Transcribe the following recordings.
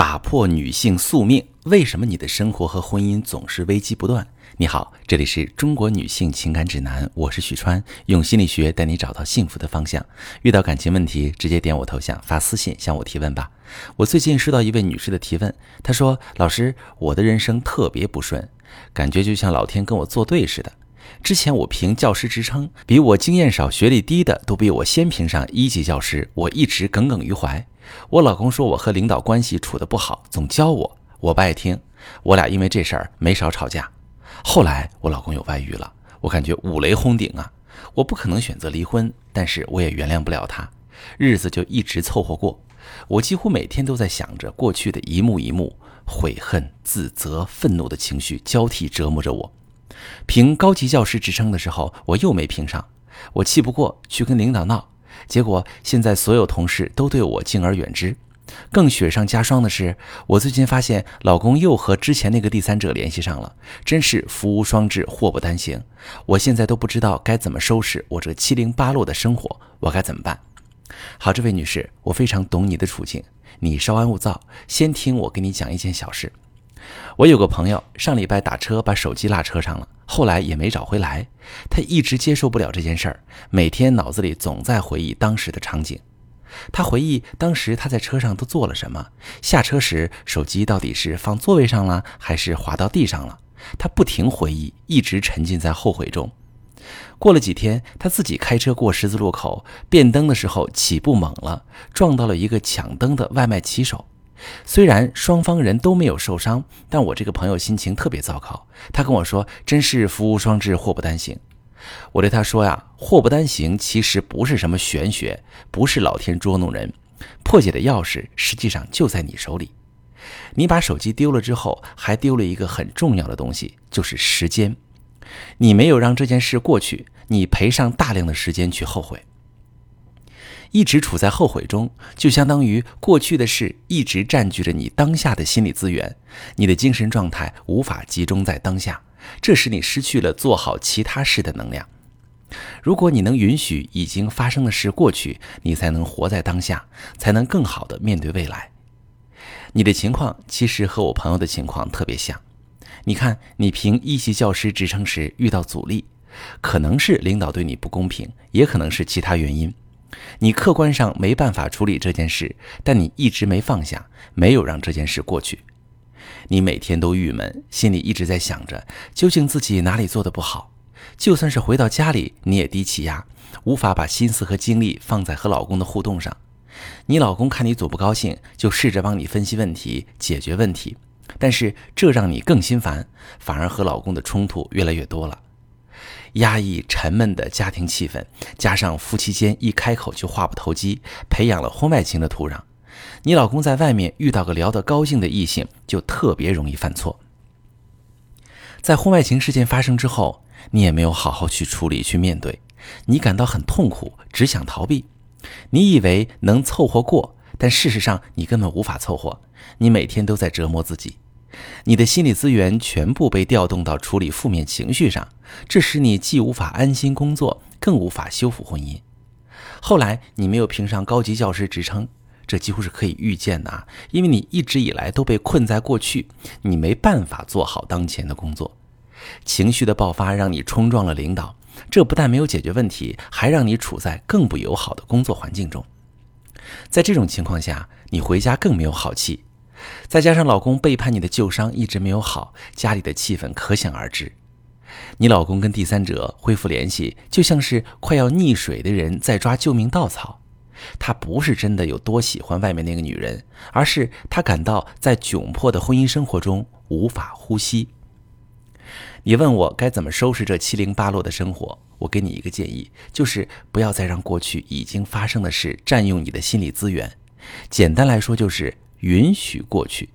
打破女性宿命，为什么你的生活和婚姻总是危机不断？你好，这里是中国女性情感指南，我是许川，用心理学带你找到幸福的方向。遇到感情问题，直接点我头像发私信向我提问吧。我最近收到一位女士的提问，她说：“老师，我的人生特别不顺，感觉就像老天跟我作对似的。之前我评教师职称，比我经验少、学历低的都比我先评上一级教师，我一直耿耿于怀。”我老公说我和领导关系处得不好，总教我，我不爱听。我俩因为这事儿没少吵架。后来我老公有外遇了，我感觉五雷轰顶啊！我不可能选择离婚，但是我也原谅不了他。日子就一直凑合过。我几乎每天都在想着过去的一幕一幕，悔恨、自责、愤怒的情绪交替折磨着我。评高级教师职称的时候，我又没评上，我气不过去跟领导闹。结果现在所有同事都对我敬而远之，更雪上加霜的是，我最近发现老公又和之前那个第三者联系上了，真是福无双至，祸不单行。我现在都不知道该怎么收拾我这七零八落的生活，我该怎么办？好，这位女士，我非常懂你的处境，你稍安勿躁，先听我给你讲一件小事。我有个朋友上礼拜打车把手机落车上了。后来也没找回来，他一直接受不了这件事儿，每天脑子里总在回忆当时的场景。他回忆当时他在车上都做了什么，下车时手机到底是放座位上了还是滑到地上了。他不停回忆，一直沉浸在后悔中。过了几天，他自己开车过十字路口，变灯的时候起步猛了，撞到了一个抢灯的外卖骑手。虽然双方人都没有受伤，但我这个朋友心情特别糟糕。他跟我说：“真是福无双至，祸不单行。”我对他说：“呀，祸不单行其实不是什么玄学，不是老天捉弄人，破解的钥匙实际上就在你手里。你把手机丢了之后，还丢了一个很重要的东西，就是时间。你没有让这件事过去，你赔上大量的时间去后悔。”一直处在后悔中，就相当于过去的事一直占据着你当下的心理资源，你的精神状态无法集中在当下，这使你失去了做好其他事的能量。如果你能允许已经发生的事过去，你才能活在当下，才能更好的面对未来。你的情况其实和我朋友的情况特别像。你看，你评一级教师职称时遇到阻力，可能是领导对你不公平，也可能是其他原因。你客观上没办法处理这件事，但你一直没放下，没有让这件事过去。你每天都郁闷，心里一直在想着究竟自己哪里做的不好。就算是回到家里，你也低气压，无法把心思和精力放在和老公的互动上。你老公看你总不高兴，就试着帮你分析问题、解决问题，但是这让你更心烦，反而和老公的冲突越来越多了。压抑沉闷的家庭气氛，加上夫妻间一开口就话不投机，培养了婚外情的土壤。你老公在外面遇到个聊得高兴的异性，就特别容易犯错。在婚外情事件发生之后，你也没有好好去处理、去面对，你感到很痛苦，只想逃避。你以为能凑合过，但事实上你根本无法凑合。你每天都在折磨自己。你的心理资源全部被调动到处理负面情绪上，这使你既无法安心工作，更无法修复婚姻。后来你没有评上高级教师职称，这几乎是可以预见的啊，因为你一直以来都被困在过去，你没办法做好当前的工作。情绪的爆发让你冲撞了领导，这不但没有解决问题，还让你处在更不友好的工作环境中。在这种情况下，你回家更没有好气。再加上老公背叛你的旧伤一直没有好，家里的气氛可想而知。你老公跟第三者恢复联系，就像是快要溺水的人在抓救命稻草。他不是真的有多喜欢外面那个女人，而是他感到在窘迫的婚姻生活中无法呼吸。你问我该怎么收拾这七零八落的生活，我给你一个建议，就是不要再让过去已经发生的事占用你的心理资源。简单来说，就是。允许过去，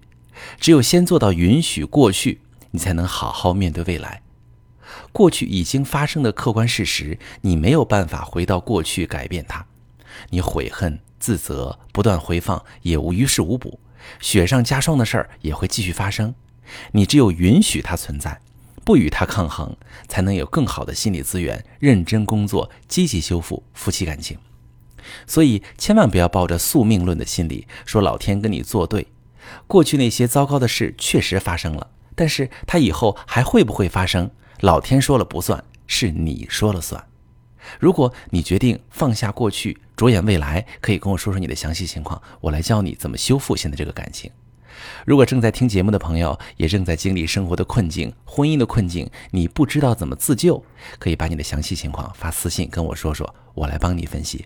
只有先做到允许过去，你才能好好面对未来。过去已经发生的客观事实，你没有办法回到过去改变它。你悔恨、自责，不断回放，也无于事无补，雪上加霜的事儿也会继续发生。你只有允许它存在，不与它抗衡，才能有更好的心理资源，认真工作，积极修复夫妻感情。所以，千万不要抱着宿命论的心理说老天跟你作对。过去那些糟糕的事确实发生了，但是它以后还会不会发生？老天说了不算，是你说了算。如果你决定放下过去，着眼未来，可以跟我说说你的详细情况，我来教你怎么修复现在这个感情。如果正在听节目的朋友也正在经历生活的困境、婚姻的困境，你不知道怎么自救，可以把你的详细情况发私信跟我说说，我来帮你分析。